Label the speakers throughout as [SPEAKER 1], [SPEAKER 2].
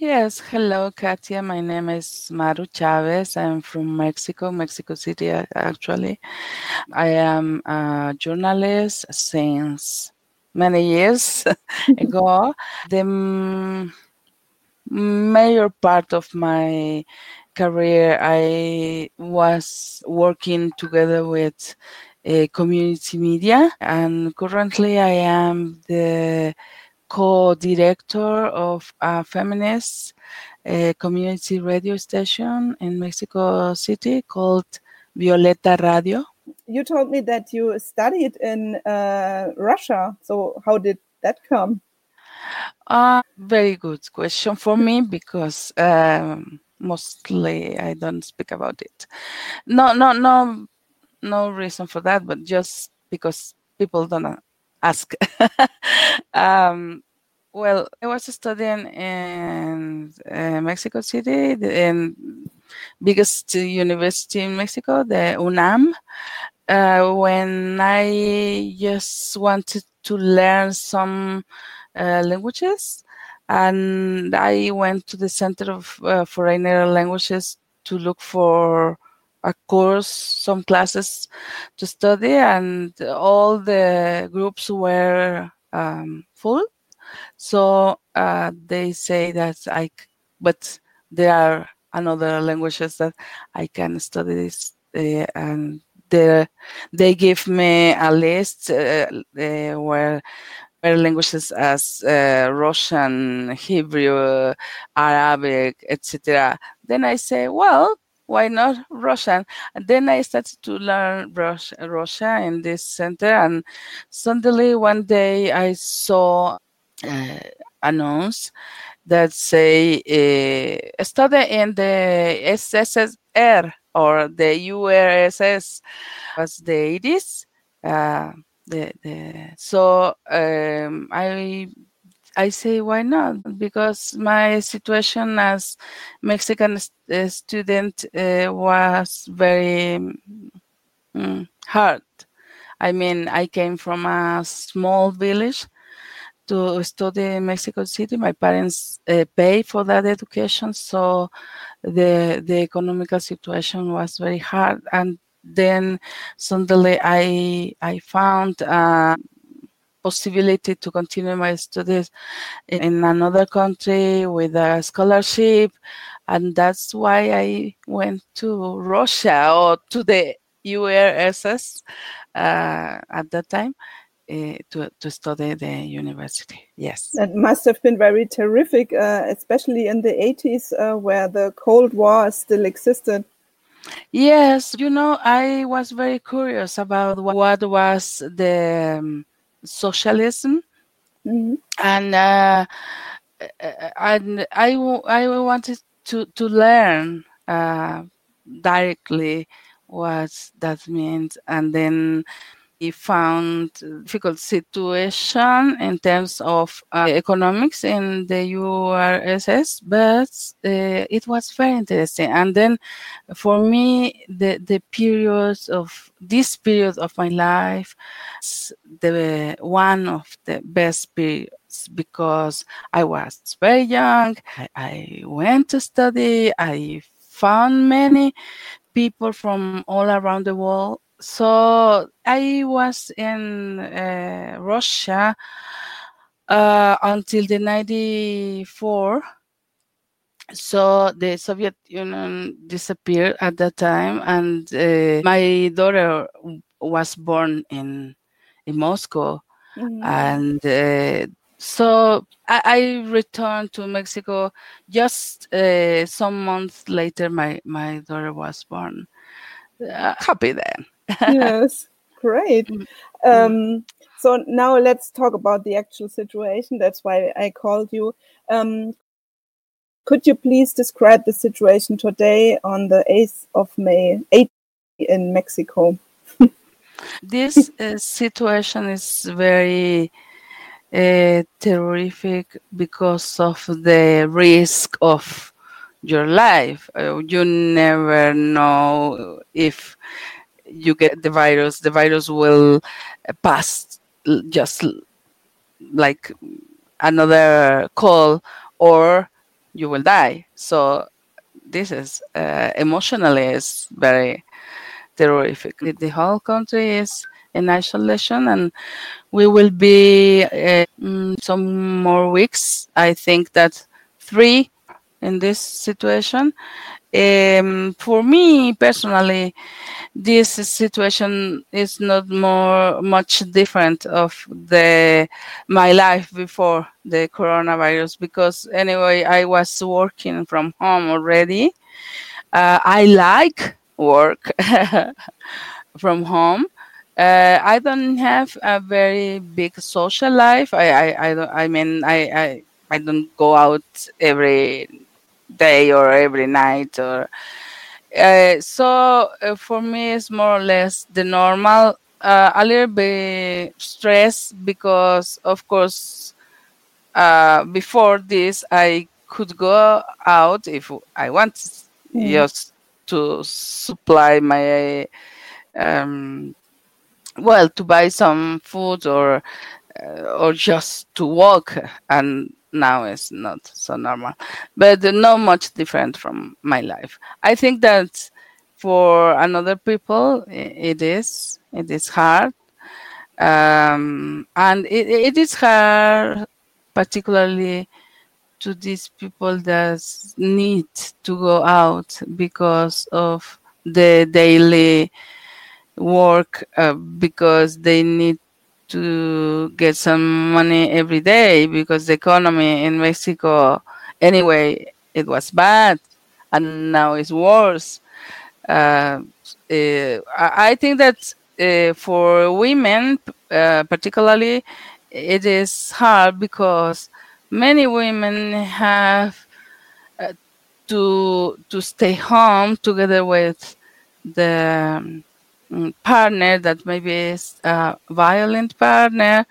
[SPEAKER 1] Yes, hello, Katia. My name is Maru Chavez. I'm from Mexico, Mexico City, actually. I am a journalist since many years ago. The major part of my career, I was working together with uh, community media, and currently I am the co-director of a feminist uh, community radio station in Mexico City called Violeta Radio.
[SPEAKER 2] You told me that you studied in uh, Russia. So how did that come?
[SPEAKER 1] Uh, very good question for me because um, mostly I don't speak about it. No, no, no, no reason for that, but just because people don't ask. um, well, I was studying in uh, Mexico City, the biggest university in Mexico, the UNAM. Uh, when I just wanted to learn some uh, languages, and I went to the Center of uh, Foreign Languages to look for a course, some classes to study, and all the groups were um, full. So uh, they say that I, but there are another languages that I can study this, uh, and they they give me a list uh, where where languages as Russian, Hebrew, Arabic, etc. Then I say, well, why not Russian? And then I started to learn Russia in this center, and suddenly one day I saw uh, announce that say uh, study in the SSSR or the URSS was the 80s. Uh, the, the, so um, I I say why not? Because my situation as Mexican st- uh, student uh, was very mm, hard. I mean, I came from a small village to study in Mexico City. My parents uh, pay for that education, so the the economical situation was very hard. And then suddenly, I I found. Uh, possibility to continue my studies in another country with a scholarship. And that's why i went to russia or to the urss uh, at that time uh, to, to study the university. Yes.
[SPEAKER 2] That must have been very terrific uh, especially in the 80s uh, where the cold war still existed.
[SPEAKER 1] Yes you know i was very curious about what was the um, socialism, mm-hmm. and uh, and I I wanted to to learn uh, directly what that means, and then he found difficult situation in terms of uh, economics in the URSS, but uh, it was very interesting. And then, for me, the the periods of this period of my life, the one of the best periods because I was very young. I, I went to study. I found many people from all around the world so I was in uh, Russia uh, until the 94 so the soviet union disappeared at that time and uh, my daughter was born in in moscow. Mm-hmm. and uh, so I, I, returned to mexico just uh, some months later my my daughter was born. Uh, happy then
[SPEAKER 2] yes, great. Mm, mm. Um, so now let's talk about the actual situation. That's why I called you. Um, could you please describe the situation today on the 8th of May, 8 in Mexico?
[SPEAKER 1] this uh, situation is very uh, terrific because of the risk of your life. Uh, you never know if you get the virus, the virus will pass just like another call, or you will die. So this is uh, emotionally is very terrific. The whole country is in isolation, and we will be uh, some more weeks. I think that three in this situation. Um, for me personally, this situation is not more much different of the my life before the coronavirus because anyway I was working from home already. Uh, I like work from home. Uh, I don't have a very big social life. I I, I. I mean I, I I don't go out every day or every night or uh, so uh, for me it's more or less the normal uh, a little bit stress because of course uh, before this i could go out if i want mm. just to supply my um, well to buy some food or or just to walk and now is not so normal, but not much different from my life. I think that for another people it is it is hard, um, and it, it is hard, particularly to these people that need to go out because of the daily work uh, because they need to get some money every day because the economy in Mexico, anyway, it was bad and now it's worse. Uh, uh, I think that uh, for women, uh, particularly, it is hard because many women have uh, to to stay home together with the partner that maybe is a violent partner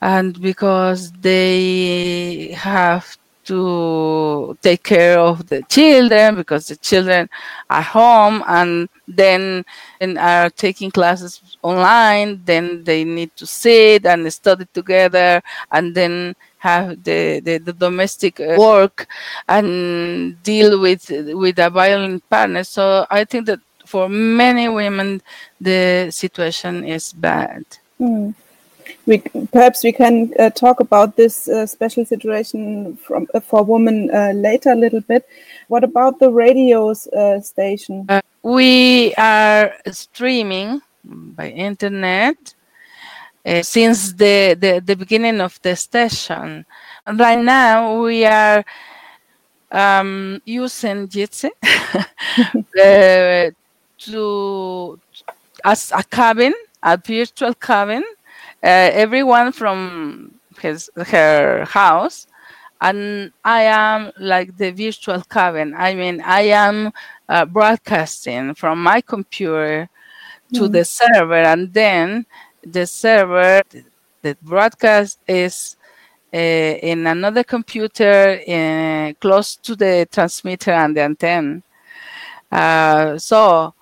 [SPEAKER 1] and because they have to take care of the children because the children are home and then and are taking classes online then they need to sit and study together and then have the, the, the domestic uh, work and deal with with a violent partner. So i think that for many women, the situation is bad.
[SPEAKER 2] Mm. We, perhaps we can uh, talk about this uh, special situation from, uh, for women uh, later a little bit. What about the radio uh, station?
[SPEAKER 1] Uh, we are streaming by internet since the, the, the beginning of the station. Right now, we are um, using Jitsi to as a cabin, a virtual cabin. Uh, everyone from his her house, and I am like the virtual cabin. I mean, I am uh, broadcasting from my computer to mm. the server, and then the server, the broadcast is uh, in another computer uh, close to the transmitter and the antenna. Uh, so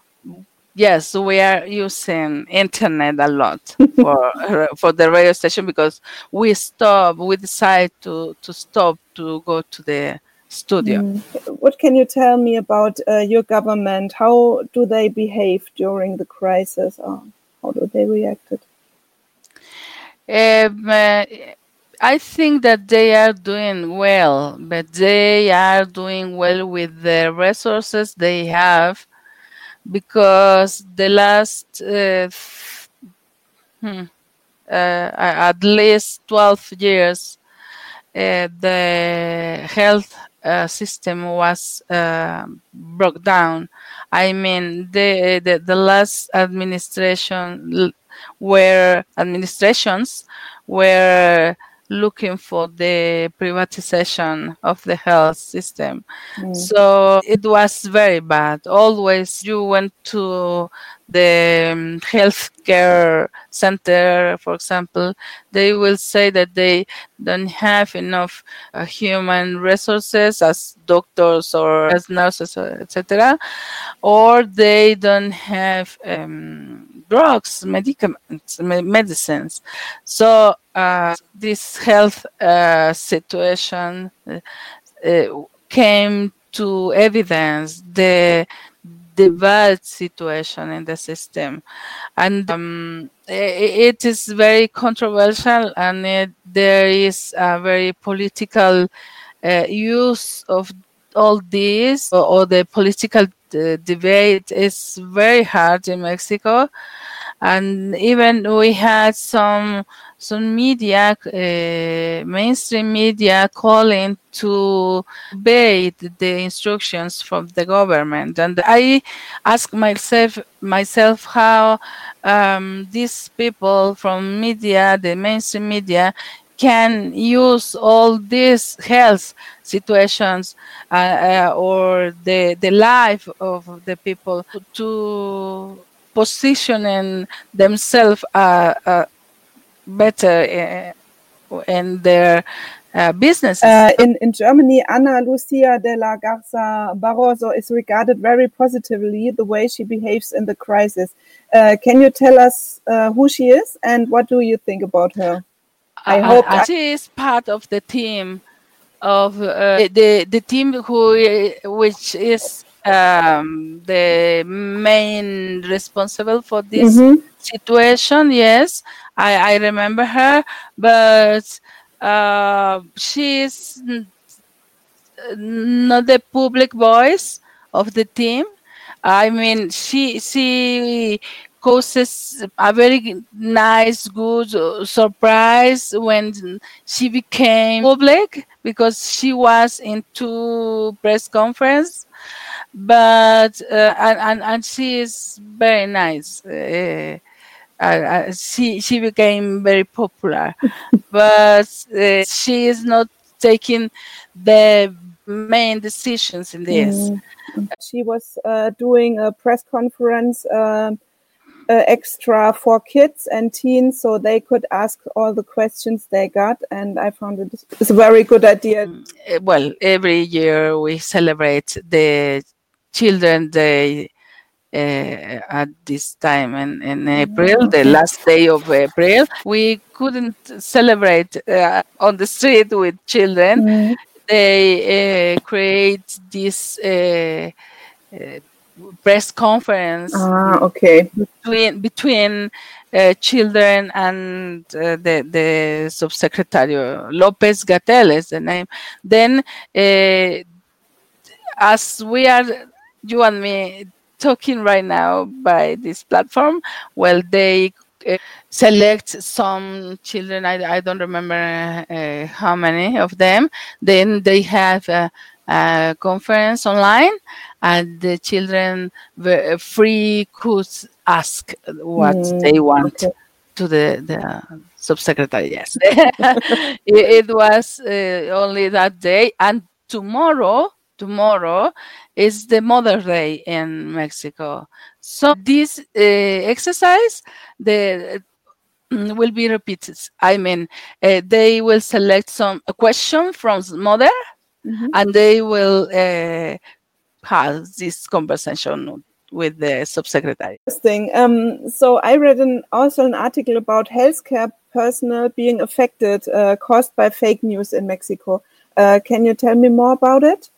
[SPEAKER 1] Yes, we are using internet a lot for for the radio station because we stop. We decide to to stop to go to the studio. Mm.
[SPEAKER 2] What can you tell me about uh, your government? How do they behave during the crisis? Or how do they react?
[SPEAKER 1] Um, uh, I think that they are doing well, but they are doing well with the resources they have because the last uh, hmm, uh, at least 12 years uh, the health uh, system was uh, broke down. I mean the, the, the last administration where administrations were looking for the privatization of the health system. Mm. So it was very bad. Always you went to the um, healthcare center, for example, they will say that they don't have enough uh, human resources as doctors or as nurses, etc., or they don't have um, drugs, medicaments, medicines. So uh, this health uh, situation uh, came to evidence the the bad situation in the system and um, it is very controversial and it, there is a very political uh, use of all this or, or the political uh, debate is very hard in mexico and even we had some some media, uh, mainstream media, calling to obey the instructions from the government. And I ask myself myself how um, these people from media, the mainstream media, can use all these health situations uh, uh, or the the life of the people to positioning themselves uh, uh, better in their uh.
[SPEAKER 2] Uh, in, in Germany, Ana Lucia de la Garza Barroso is regarded very positively the way she behaves in the crisis. Uh, can you tell us uh, who she is and what do you think about her?
[SPEAKER 1] I hope she is part of the team of uh, the the team who which is um, the main responsible for this mm-hmm. situation. Yes, I, I remember her, but uh, she is not the public voice of the team. I mean, she she causes a very nice, good surprise when she became public because she was in two press conference but uh, and, and, and she is very nice. Uh, uh, she she became very popular, but uh, she is not taking the main decisions in this. Mm.
[SPEAKER 2] She was uh, doing a press conference. Uh, extra for kids and teens so they could ask all the questions they got and i found it it is a very good idea
[SPEAKER 1] mm, well every year we celebrate the children day uh, at this time in, in April, the last day of April. We couldn't celebrate uh, on the street with children. Mm. They uh, create this uh, uh, press conference
[SPEAKER 2] ah, okay.
[SPEAKER 1] between between uh, children and the the subsecretary Lopez Gatell is the name. Then, as we are you and me talking right now by this platform, well, they uh, select some children. I, I don't remember uh, how many of them. Then they have a conference online, and the children were free could ask what mm, they want okay. to the the subsecretary. Yes, it, it, was uh, only that day, and tomorrow tomorrow is the Mother's Day in Mexico. So this uh, exercise the mm, will be repeated. I mean, uh, they will select some a question from mother, mm-hmm. and they will uh, have this conversation with the subsecretary.
[SPEAKER 2] Interesting. Um, so I read an, also an article about healthcare personnel being affected, uh, caused by fake news in Mexico. Uh, can you tell me more about it?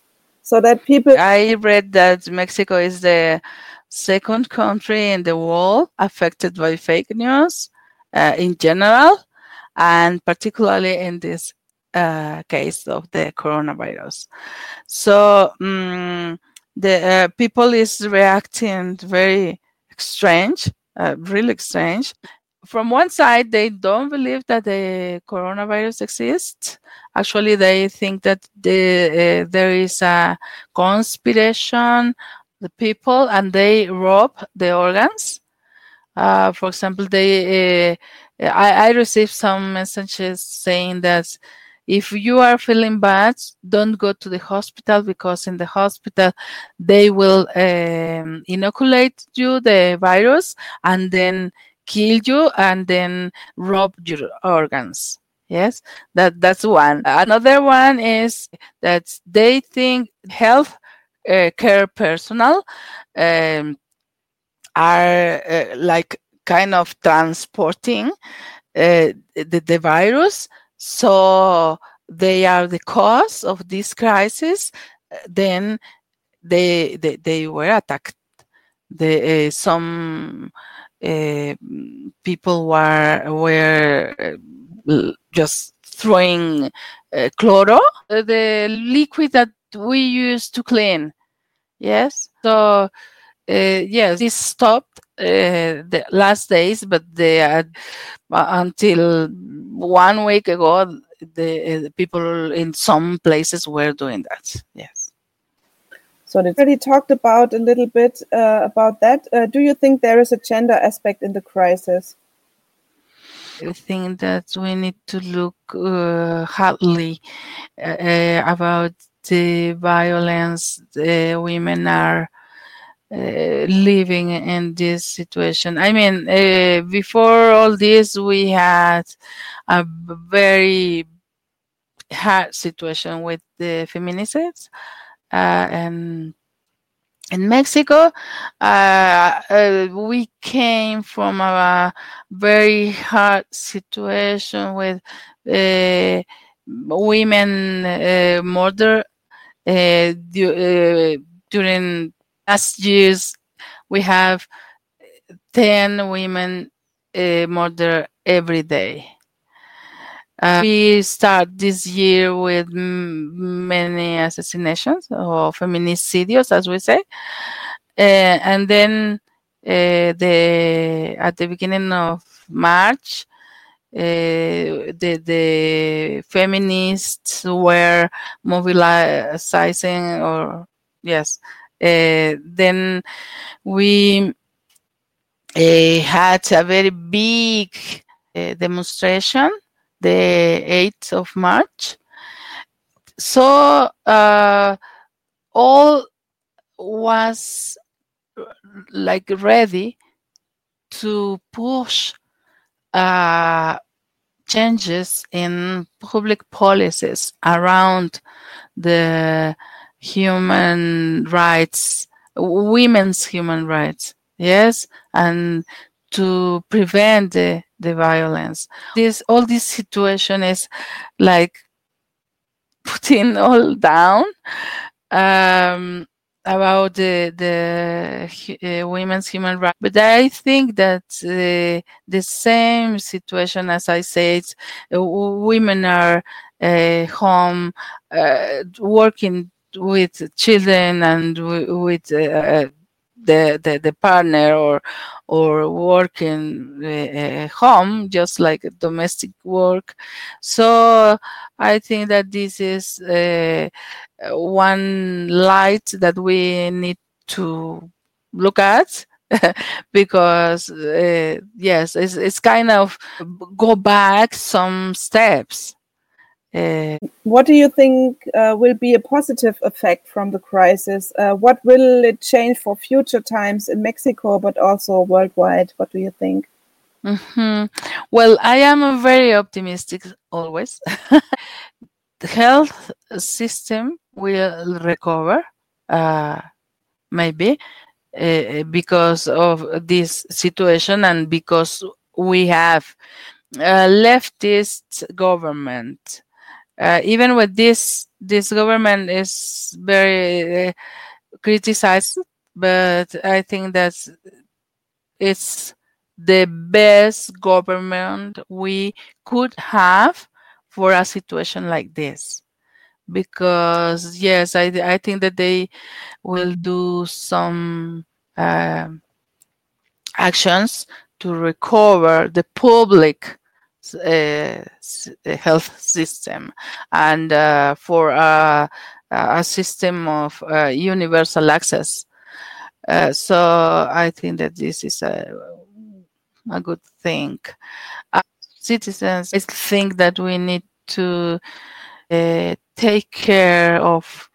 [SPEAKER 2] so that people
[SPEAKER 1] i read that mexico is the second country in the world affected by fake news uh, in general and particularly in this uh, case of the coronavirus so um, the uh, people is reacting very strange uh, really strange from one side, they don't believe that the coronavirus exists. Actually, they think that the, uh, there is a conspiration, the people, and they rob the organs. Uh, for example, they, uh, I, I received some messages saying that if you are feeling bad, don't go to the hospital because in the hospital they will um, inoculate you the virus and then kill you and then rob your organs. Yes? That that's one. Another one is that they think health uh, care personnel um, are uh, like kind of transporting uh, the, the virus so they are the cause of this crisis, then they they, they were attacked. The uh, some uh, people were were just throwing uh, chloro, the liquid that we use to clean. Yes, so yes, this stopped the last days, but they until one week ago, the, the people in some places were doing that. Yes.
[SPEAKER 2] So they already talked about a little bit uh, about that. Uh, do you think there is a gender aspect in the crisis?
[SPEAKER 1] I think that we need to look uh, hardly uh, about the violence the women are uh, living in this situation. I mean, uh, before all this, we had a very hard situation with the feminicides, uh, and in Mexico, uh, uh, we came from a very hard situation with uh, women murder du- during last years. We have ten women murder every day. Uh, we start this year with many assassinations or feminicidios, as we say, uh, and then uh, the at the beginning of March, the the feminists were mobilizing, or yes, then we had a very big demonstration the 8th of March. So uh, all was like ready to push uh, changes in public policies around the human rights, women's human rights, yes, and to prevent the, the violence. This all this situation is like putting all down um, about the the uh, women's human rights. But I think that uh, the same situation, as I said, uh, women are home working with children and with the, the, the partner or or working uh, home just like domestic work. So i think that this is uh, one light that we need to look at because uh, yes it's, it's kind of go back some steps
[SPEAKER 2] uh, what do you think uh, will be a positive effect from the crisis? Uh, what will it change for future times in Mexico, but also worldwide? What do you think?
[SPEAKER 1] Mm-hmm. Well, I am very optimistic always. the health system will recover, uh, maybe uh, because of this situation and because we have a leftist government uh, even with this this government is very uh, criticized but i think that it's the best government we could have for a situation like this. Because yes i, I think that they will do some uh, actions to recover the public health system and uh, for a, system of uh, universal access. Uh, so I think that this is a, a good thing. Uh, citizens, I think that we need to uh, take care of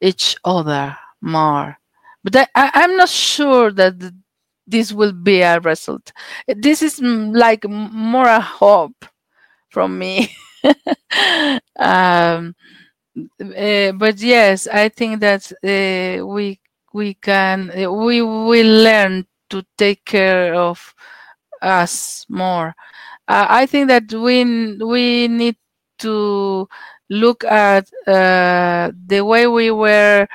[SPEAKER 1] each other more. But I, am not sure that this will be a result. This is like more a hope from me. um, uh, but yes, I think that uh, we we can uh, we will learn to take care of us more. I think that we we need to look at uh, the way we were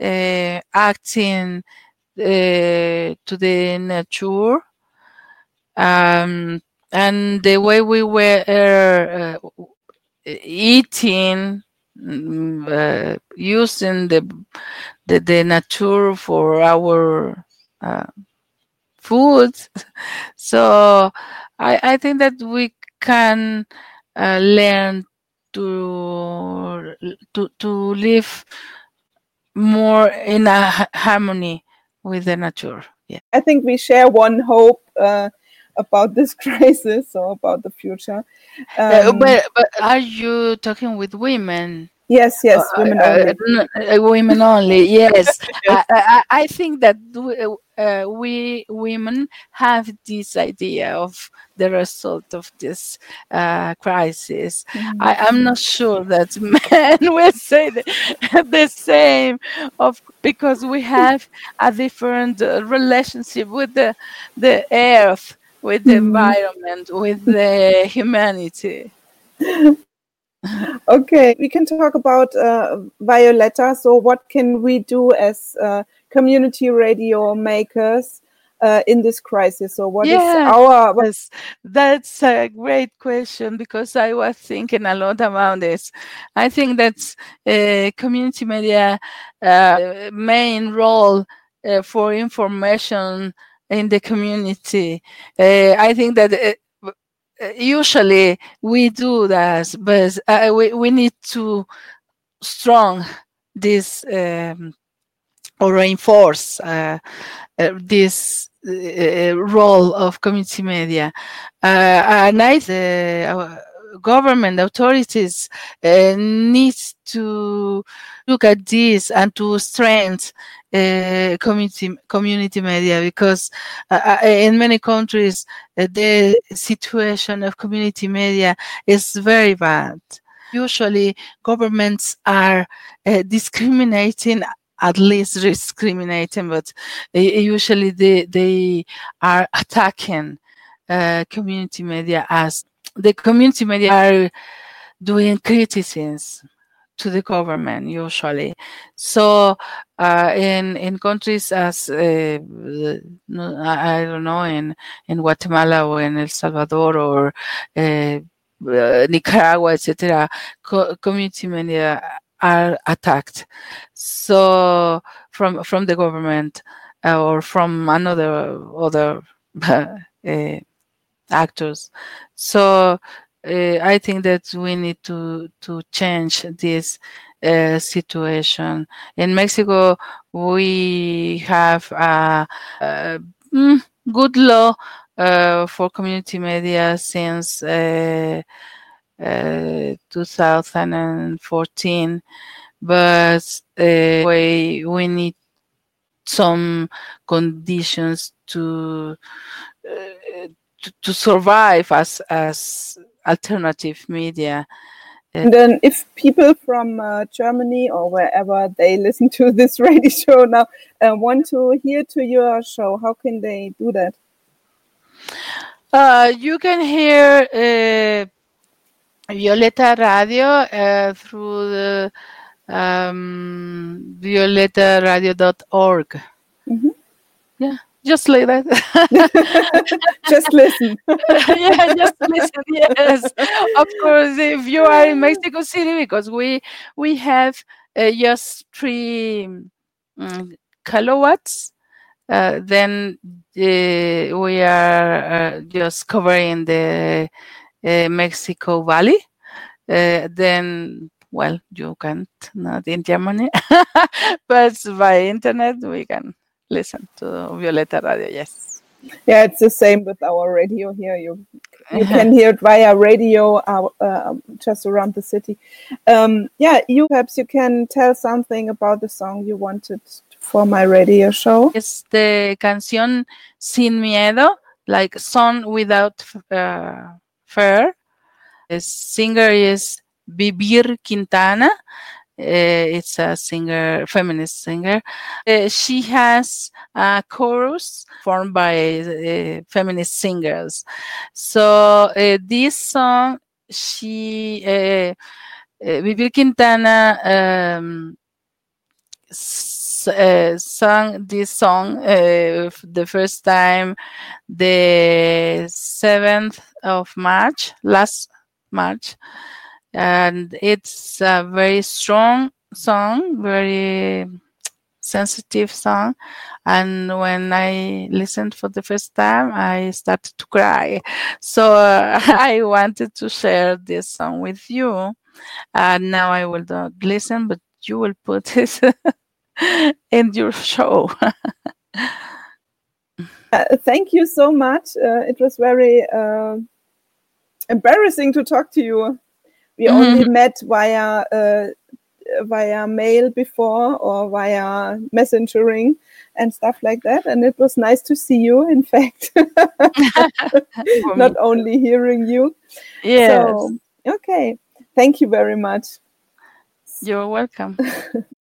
[SPEAKER 1] uh, acting uh, to the nature um, and the way we were uh, eating mm, using the, the, the nature for our food. So I, I think that we can uh, learn to to to live more in a harmony with the nature. Yeah,
[SPEAKER 2] I think we share one hope uh, about this crisis or about the future.
[SPEAKER 1] Um, uh, but but are you talking with women?
[SPEAKER 2] Yes, yes, uh, women uh,
[SPEAKER 1] only. Uh, women only. Yes, I, I, I, think that we women have this idea of the result of this uh, crisis. Mm-hmm. I, am not sure that men will say the, the, same of because we have a different uh, relationship with the the earth, with the mm-hmm. environment, with the humanity.
[SPEAKER 2] Okay, we can talk about uh, Violeta. So, what can we do as uh, community radio makers uh, in this crisis? So, what yes, is our?
[SPEAKER 1] Yes, that's a great question because I was thinking a lot about this. I think that's uh, community media uh, main role uh, for information in the community. I think that usually we do that, but uh, we, we need to strong this um, or reinforce uh, uh, this uh, role of community media. Uh, and I, government authorities uh, need to look at this and to strengthen uh, community community media because uh, uh in many countries uh, the situation of community media is very bad. Usually, governments are uh, discriminating at least discriminating, but usually they, they are attacking uh, community media as the community media are doing criticisms to the government usually. So uh, in in countries as uh, I don't know in in Guatemala or in El Salvador or uh, Nicaragua, etc., co- community media are attacked. So from from the government uh, or from another other uh, actors. So uh, I think that we need to to change this uh, situation. In Mexico, we have a, a mm, good law uh, for community media since uh, uh, 2014, but uh, we, we need some conditions to to, to survive as as alternative media.
[SPEAKER 2] And then, if people from uh, Germany or wherever they listen to this radio show now uh, want to hear to your show, how can they do that?
[SPEAKER 1] Uh, you can hear uh, Violeta Radio uh, through the um, violetaradio.org. Mm -hmm. Yeah just like that.
[SPEAKER 2] just listen.
[SPEAKER 1] yeah, just listen. Yes, of course. If you are in Mexico City, because we we have uh, just three um, kilowatts, uh, then uh, we are uh, just covering the uh, Mexico Valley. Uh, then well, you can't not in Germany, but by internet we can listen to Violeta Radio. Yes.
[SPEAKER 2] Yeah, it's the same with our radio here. You you can hear it via radio uh, uh, just around the city. Um, yeah, you perhaps you can tell something about the song you wanted for my radio show.
[SPEAKER 1] It's the canción Sin Miedo, like song without uh, fear. The singer is Vivir Quintana. Uh, it's a singer, feminist singer. Uh, she has a chorus formed by uh, feminist singers. So this song, she uh, Quintana um, uh, sung this song uh, the first time the 7th of March, last March. And it's a very strong song, very sensitive song. And when I listened for the first time, I started to cry. So uh, I wanted to share this song with you. And now I will not listen, but you will put it in your show.
[SPEAKER 2] Uh, thank you so much. Uh, it was very uh, embarrassing to talk to you. We
[SPEAKER 1] Mhm.
[SPEAKER 2] only met via uh, via mail before or via messengering and stuff like that, and it was nice to see you. In fact, not only hearing you.
[SPEAKER 1] Yes,
[SPEAKER 2] So okay, thank you very much.
[SPEAKER 1] you're welcome.